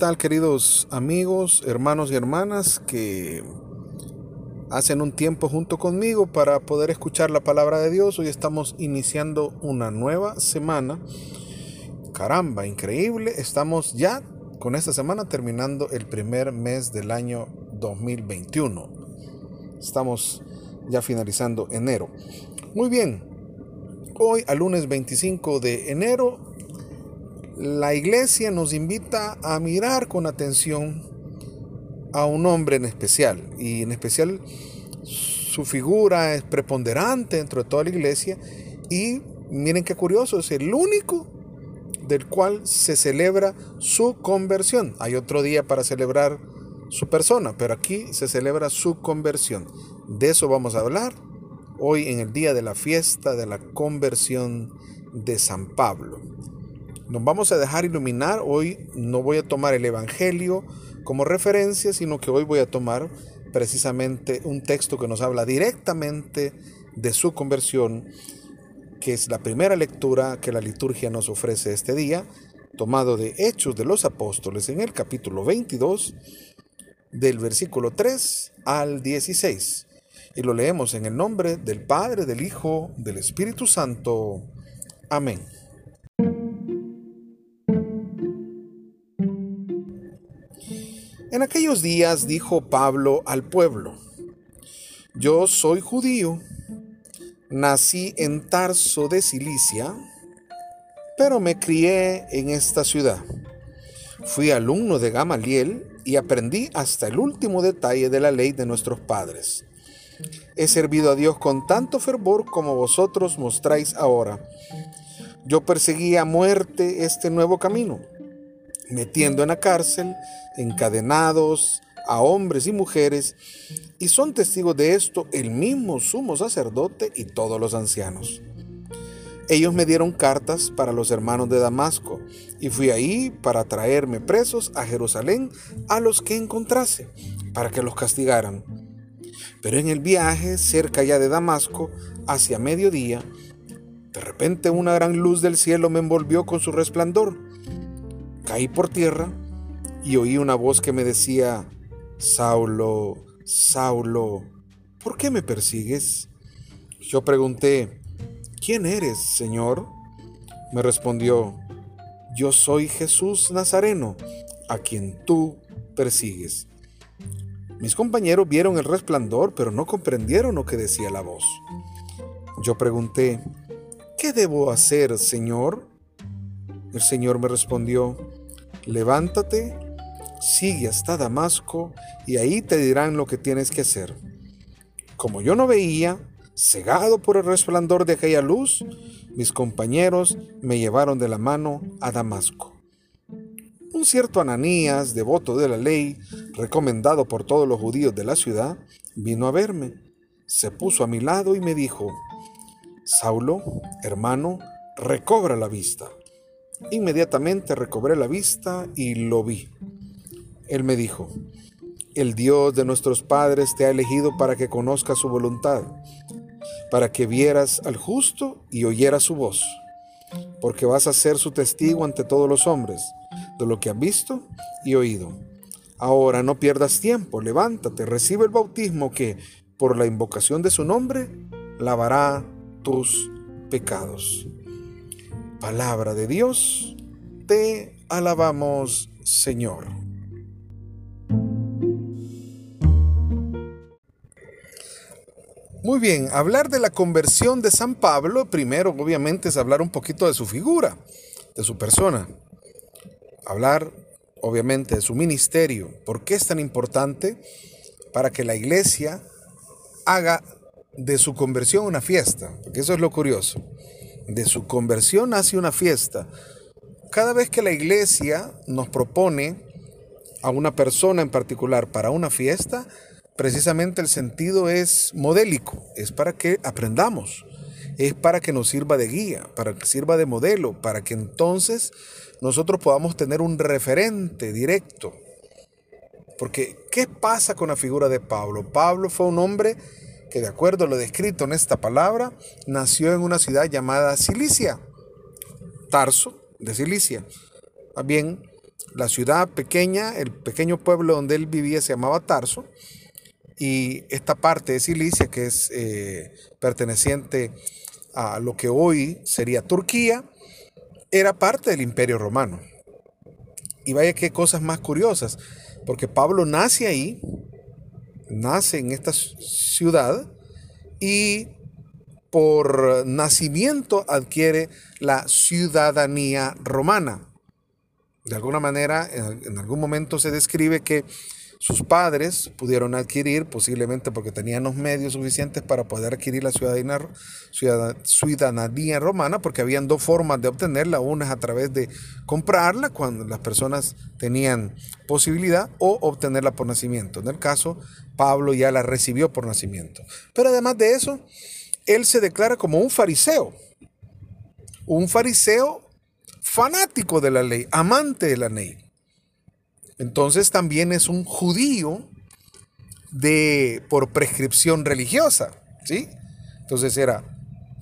¿Qué tal queridos amigos, hermanos y hermanas que hacen un tiempo junto conmigo para poder escuchar la palabra de Dios? Hoy estamos iniciando una nueva semana. Caramba, increíble. Estamos ya con esta semana terminando el primer mes del año 2021. Estamos ya finalizando enero. Muy bien. Hoy, al lunes 25 de enero, la iglesia nos invita a mirar con atención a un hombre en especial, y en especial su figura es preponderante dentro de toda la iglesia, y miren qué curioso, es el único del cual se celebra su conversión. Hay otro día para celebrar su persona, pero aquí se celebra su conversión. De eso vamos a hablar hoy en el día de la fiesta de la conversión de San Pablo. Nos vamos a dejar iluminar. Hoy no voy a tomar el Evangelio como referencia, sino que hoy voy a tomar precisamente un texto que nos habla directamente de su conversión, que es la primera lectura que la liturgia nos ofrece este día, tomado de Hechos de los Apóstoles en el capítulo 22, del versículo 3 al 16. Y lo leemos en el nombre del Padre, del Hijo, del Espíritu Santo. Amén. En aquellos días dijo Pablo al pueblo, yo soy judío, nací en Tarso de Cilicia, pero me crié en esta ciudad. Fui alumno de Gamaliel y aprendí hasta el último detalle de la ley de nuestros padres. He servido a Dios con tanto fervor como vosotros mostráis ahora. Yo perseguí a muerte este nuevo camino metiendo en la cárcel encadenados a hombres y mujeres, y son testigos de esto el mismo sumo sacerdote y todos los ancianos. Ellos me dieron cartas para los hermanos de Damasco, y fui ahí para traerme presos a Jerusalén a los que encontrase, para que los castigaran. Pero en el viaje, cerca ya de Damasco, hacia mediodía, de repente una gran luz del cielo me envolvió con su resplandor Caí por tierra y oí una voz que me decía, Saulo, Saulo, ¿por qué me persigues? Yo pregunté, ¿quién eres, Señor? Me respondió, yo soy Jesús Nazareno, a quien tú persigues. Mis compañeros vieron el resplandor, pero no comprendieron lo que decía la voz. Yo pregunté, ¿qué debo hacer, Señor? El Señor me respondió, levántate, sigue hasta Damasco y ahí te dirán lo que tienes que hacer. Como yo no veía, cegado por el resplandor de aquella luz, mis compañeros me llevaron de la mano a Damasco. Un cierto Ananías, devoto de la ley, recomendado por todos los judíos de la ciudad, vino a verme, se puso a mi lado y me dijo, Saulo, hermano, recobra la vista. Inmediatamente recobré la vista y lo vi. Él me dijo, el Dios de nuestros padres te ha elegido para que conozcas su voluntad, para que vieras al justo y oyeras su voz, porque vas a ser su testigo ante todos los hombres de lo que has visto y oído. Ahora no pierdas tiempo, levántate, recibe el bautismo que, por la invocación de su nombre, lavará tus pecados. Palabra de Dios, te alabamos Señor. Muy bien, hablar de la conversión de San Pablo, primero obviamente es hablar un poquito de su figura, de su persona. Hablar obviamente de su ministerio. ¿Por qué es tan importante? Para que la iglesia haga de su conversión una fiesta, porque eso es lo curioso de su conversión hace una fiesta. Cada vez que la iglesia nos propone a una persona en particular para una fiesta, precisamente el sentido es modélico, es para que aprendamos, es para que nos sirva de guía, para que sirva de modelo, para que entonces nosotros podamos tener un referente directo. Porque, ¿qué pasa con la figura de Pablo? Pablo fue un hombre que de acuerdo a lo descrito en esta palabra, nació en una ciudad llamada Cilicia, Tarso de Cilicia. Bien, La ciudad pequeña, el pequeño pueblo donde él vivía se llamaba Tarso. Y esta parte de Cilicia, que es eh, perteneciente a lo que hoy sería Turquía, era parte del imperio romano. Y vaya qué cosas más curiosas, porque Pablo nace ahí, nace en esta ciudad y por nacimiento adquiere la ciudadanía romana. De alguna manera, en, algún momento se describe que sus padres pudieron adquirir, posiblemente porque tenían los medios suficientes para poder adquirir la ciudadanía, romana, porque habían dos formas de obtenerla, una es a través de comprarla cuando las personas tenían posibilidad o obtenerla por nacimiento. En el caso, Pablo ya la recibió por nacimiento. Pero además de eso, él se declara como un fariseo, un fariseo fanático de la ley, amante de la ley. Entonces también es un judío de por prescripción religiosa, ¿sí? Entonces era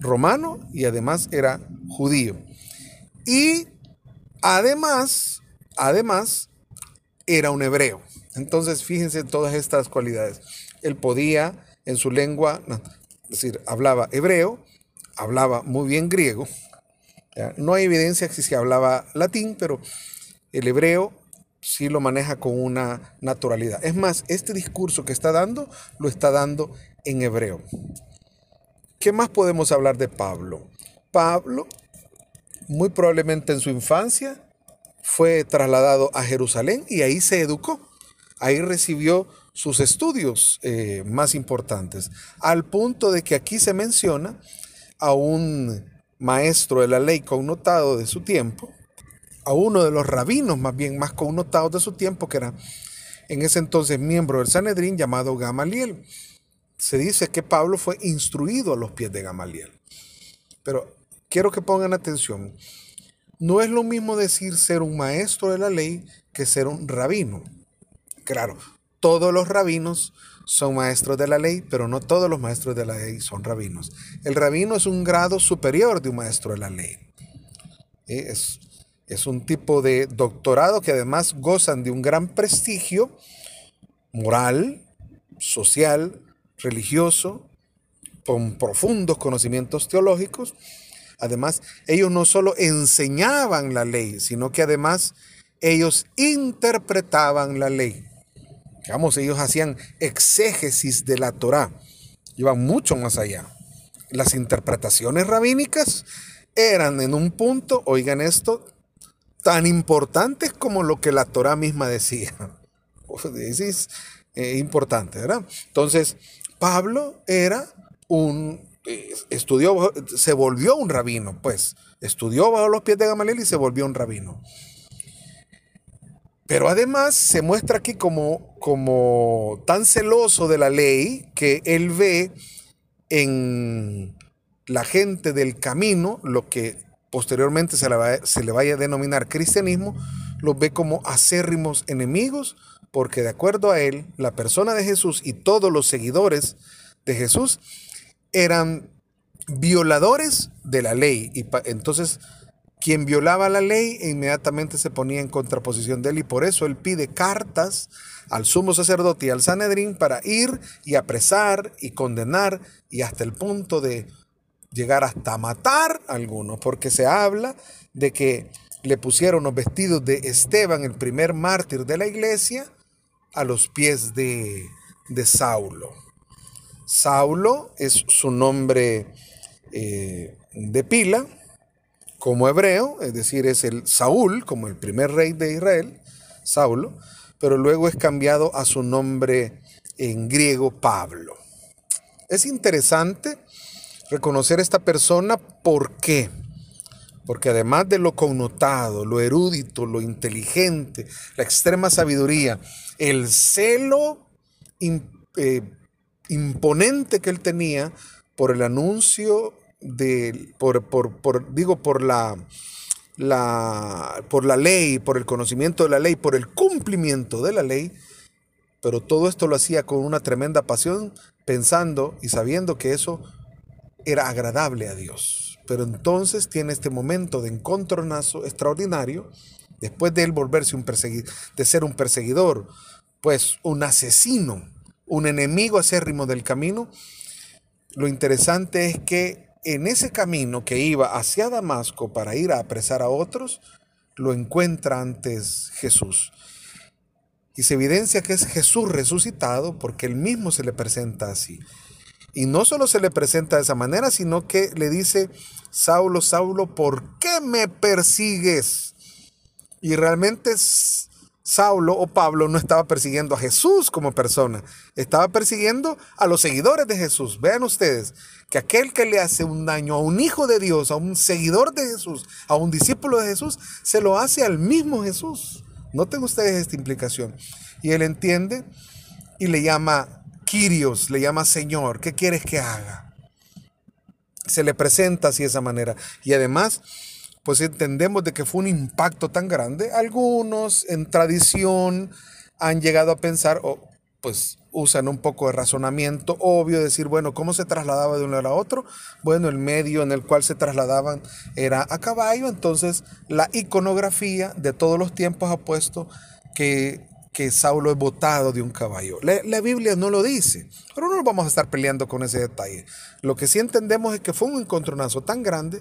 romano y además era judío. Y además, además era un hebreo. Entonces fíjense todas estas cualidades. Él podía en su lengua, es decir, hablaba hebreo, hablaba muy bien griego. No hay evidencia si se hablaba latín, pero el hebreo sí lo maneja con una naturalidad. Es más, este discurso que está dando, lo está dando en hebreo. ¿Qué más podemos hablar de Pablo? Pablo, muy probablemente en su infancia, fue trasladado a Jerusalén y ahí se educó. Ahí recibió sus estudios eh, más importantes, al punto de que aquí se menciona a un maestro de la ley connotado de su tiempo, a uno de los rabinos más bien más connotados de su tiempo, que era en ese entonces miembro del Sanedrín llamado Gamaliel. Se dice que Pablo fue instruido a los pies de Gamaliel. Pero quiero que pongan atención. No es lo mismo decir ser un maestro de la ley que ser un rabino. Claro, todos los rabinos son maestros de la ley, pero no todos los maestros de la ley son rabinos. El rabino es un grado superior de un maestro de la ley. Es, es un tipo de doctorado que además gozan de un gran prestigio moral, social, religioso, con profundos conocimientos teológicos. Además, ellos no solo enseñaban la ley, sino que además ellos interpretaban la ley. Digamos, ellos hacían exégesis de la Torá, iban mucho más allá. Las interpretaciones rabínicas eran en un punto, oigan esto, tan importantes como lo que la Torah misma decía. Es eh, importante, ¿verdad? Entonces, Pablo era un, eh, estudió, se volvió un rabino, pues, estudió bajo los pies de Gamaliel y se volvió un rabino. Pero además se muestra aquí como, como tan celoso de la ley que él ve en la gente del camino lo que posteriormente se le, vaya a denominar cristianismo, los ve como acérrimos enemigos, porque de acuerdo a él, la persona de Jesús y todos los seguidores de Jesús eran violadores de la ley. Y entonces, quien violaba la ley inmediatamente se ponía en contraposición de él y por eso él pide cartas al sumo sacerdote y al Sanedrín para ir y apresar y condenar y hasta el punto de llegar hasta matar a algunos, porque se habla de que le pusieron los vestidos de Esteban, el primer mártir de la iglesia, a los pies de, de Saulo. Saulo es su nombre eh, de pila, como hebreo, es decir, es el Saúl, como el primer rey de Israel, Saulo, pero luego es cambiado a su nombre en griego Pablo. Es interesante reconocer a esta persona, ¿por qué? Porque además de lo connotado, lo erudito, lo inteligente, la extrema sabiduría, el celo eh, imponente que él tenía por el anuncio de, por, por, digo, por la, la, por la ley, por el conocimiento de la ley, por el cumplimiento de la ley, pero todo esto lo hacía con una tremenda pasión, pensando y sabiendo que eso era agradable a Dios. Pero entonces tiene este momento de encontronazo extraordinario después de él volverse un perseguidor, de ser un perseguidor, pues un asesino, un enemigo acérrimo del camino, lo interesante es que en ese camino que iba hacia Damasco para ir a apresar a otros, lo encuentra antes Jesús. Y se evidencia que es Jesús resucitado porque él mismo se le presenta así. Y no solo se le presenta de esa manera, sino que le dice, Saulo, Saulo, ¿por qué me persigues? Y realmente Saulo o Pablo no estaba persiguiendo a Jesús como persona, estaba persiguiendo a los seguidores de Jesús. Vean ustedes que aquel que le hace un daño a un hijo de Dios, a un seguidor de Jesús, a un discípulo de Jesús, se lo hace al mismo Jesús. Noten ustedes esta implicación. Y él entiende y le llama Kyrios, le llama Señor. ¿Qué quieres que haga? Se le presenta así de esa manera. Y además pues entendemos de que fue un impacto tan grande. Algunos en tradición han llegado a pensar, o pues usan un poco de razonamiento obvio, decir, bueno, ¿cómo se trasladaba de un lado a otro? Bueno, el medio en el cual se trasladaban era a caballo, entonces la iconografía de todos los tiempos ha puesto que, que Saulo es botado de un caballo. La, Biblia no lo dice, pero no nos vamos a estar peleando con ese detalle. Lo que sí entendemos es que fue un encontronazo tan grande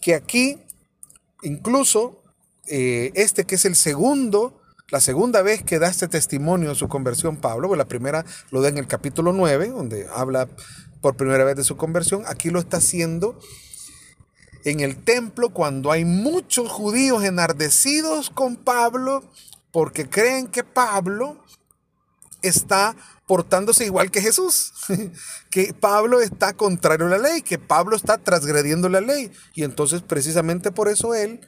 que aquí Incluso eh, este que es el segundo, la segunda vez que da este testimonio de su conversión Pablo, pues la primera lo da en el capítulo 9, donde habla por primera vez de su conversión, aquí lo está haciendo en el templo cuando hay muchos judíos enardecidos con Pablo porque creen que Pablo está portándose igual que Jesús, que Pablo está contrario a la ley, que Pablo está transgrediendo la ley. Y entonces precisamente por eso él,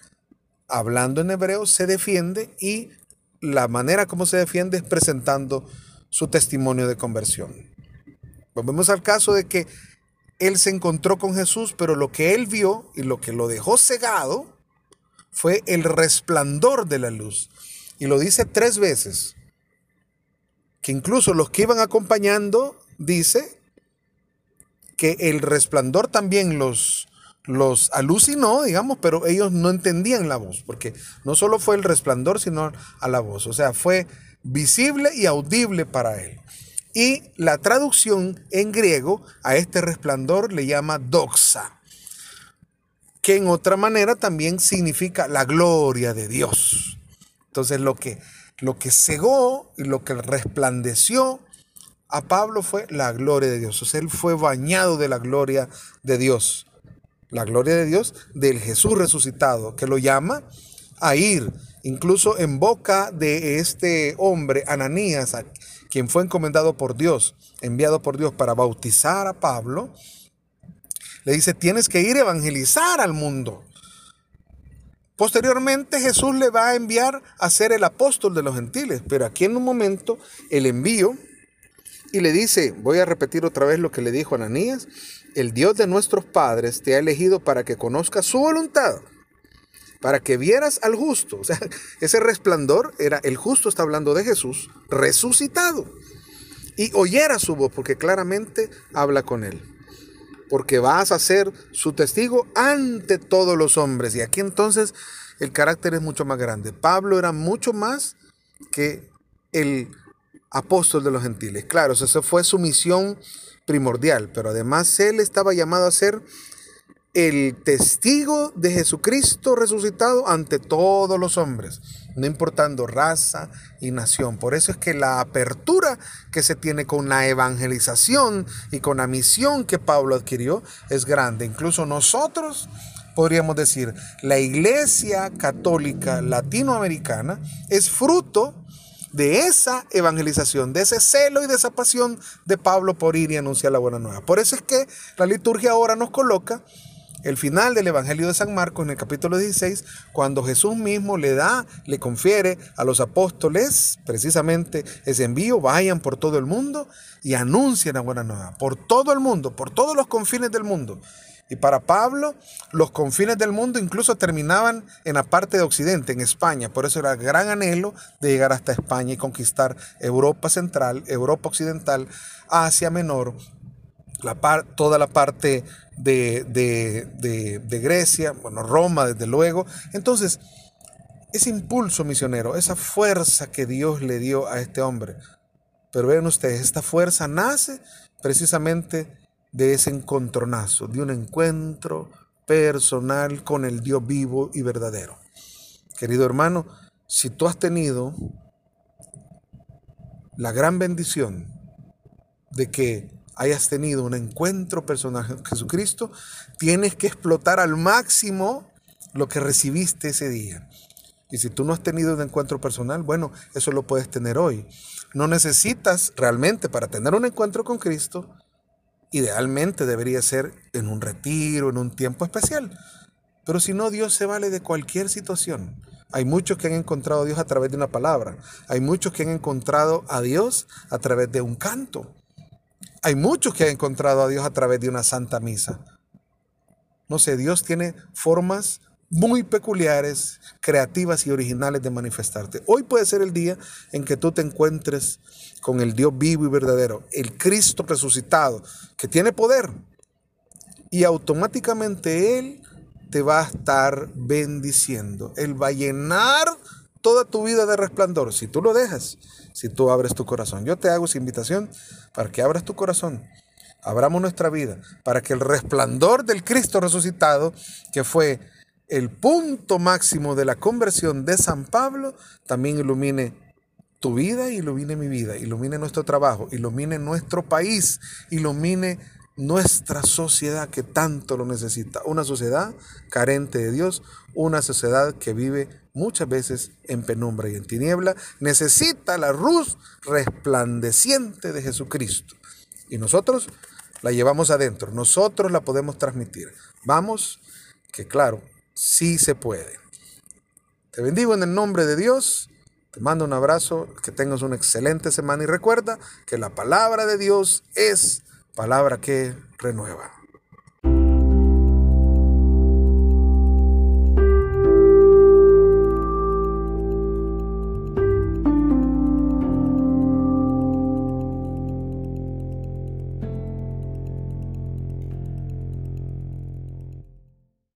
hablando en hebreo, se defiende y la manera como se defiende es presentando su testimonio de conversión. Volvemos al caso de que él se encontró con Jesús, pero lo que él vio y lo que lo dejó cegado fue el resplandor de la luz. Y lo dice tres veces que incluso los que iban acompañando, dice, que el resplandor también los, los alucinó, digamos, pero ellos no entendían la voz, porque no solo fue el resplandor, sino a la voz, o sea, fue visible y audible para él. Y la traducción en griego a este resplandor le llama doxa, que en otra manera también significa la gloria de Dios. Entonces lo que lo que cegó y lo que resplandeció a Pablo fue la gloria de Dios. O sea, él fue bañado de la gloria de Dios. La gloria de Dios del Jesús resucitado, que lo llama a ir, incluso en boca de este hombre, Ananías, quien fue encomendado por Dios, enviado por Dios para bautizar a Pablo, le dice, tienes que ir a evangelizar al mundo. Posteriormente Jesús le va a enviar a ser el apóstol de los gentiles, pero aquí en un momento el envío y le dice, voy a repetir otra vez lo que le dijo Ananías, el Dios de nuestros padres te ha elegido para que conozcas su voluntad, para que vieras al justo. O sea, ese resplandor era, el justo está hablando de Jesús, resucitado, y oyera su voz, porque claramente habla con él porque vas a ser su testigo ante todos los hombres. Y aquí entonces el carácter es mucho más grande. Pablo era mucho más que el apóstol de los gentiles. Claro, esa fue su misión primordial, pero además él estaba llamado a ser el testigo de Jesucristo resucitado ante todos los hombres no importando raza y nación. Por eso es que la apertura que se tiene con la evangelización y con la misión que Pablo adquirió es grande. Incluso nosotros podríamos decir, la iglesia católica latinoamericana es fruto de esa evangelización, de ese celo y de esa pasión de Pablo por ir y anunciar la buena nueva. Por eso es que la liturgia ahora nos coloca el final del Evangelio de San Marcos en el capítulo 16, cuando Jesús mismo le da, le confiere a los apóstoles precisamente ese envío, vayan por todo el mundo y anuncien la buena nueva, por todo el mundo, por todos los confines del mundo. Y para Pablo, los confines del mundo incluso terminaban en la parte de Occidente, en España. Por eso era gran anhelo de llegar hasta España y conquistar Europa Central, Europa Occidental, Asia Menor, toda la parte de, de, Grecia, bueno, Roma desde luego. Entonces, ese impulso misionero, esa fuerza que Dios le dio a este hombre. Pero vean ustedes, esta fuerza nace precisamente de ese encontronazo, de un encuentro personal con el Dios vivo y verdadero. Querido hermano, si tú has tenido la gran bendición de que hayas tenido un encuentro personal con Jesucristo, tienes que explotar al máximo lo que recibiste ese día. Y si tú no has tenido un encuentro personal, bueno, eso lo puedes tener hoy. No necesitas realmente para tener un encuentro con Cristo, idealmente debería ser en un retiro, en un tiempo especial. Pero si no, Dios se vale de cualquier situación. Hay muchos que han encontrado a Dios a través de una palabra. Hay muchos que han encontrado a Dios a través de un canto. Hay muchos que han encontrado a Dios a través de una santa misa. No sé, Dios tiene formas muy peculiares, creativas y originales de manifestarte. Hoy puede ser el día en que tú te encuentres con el Dios vivo y verdadero, el Cristo resucitado, que tiene poder. Y automáticamente Él te va a estar bendiciendo. Él va a llenar toda tu vida de resplandor, si tú lo dejas, si tú abres tu corazón. Yo te hago esa invitación para que abras tu corazón, abramos nuestra vida, para que el resplandor del Cristo resucitado, que fue el punto máximo de la conversión de San Pablo también ilumine tu vida ilumine mi vida, ilumine nuestro trabajo, ilumine nuestro país, ilumine nuestra sociedad que tanto lo necesita. Una sociedad carente de Dios, una sociedad que vive muchas veces en penumbra y en tiniebla, necesita la luz resplandeciente de Jesucristo. Y nosotros la llevamos adentro, nosotros la podemos transmitir. Vamos, que claro, sí se puede. Te bendigo en el nombre de Dios. Te mando un abrazo, que tengas una excelente semana y recuerda que la palabra de Dios es palabra que renueva.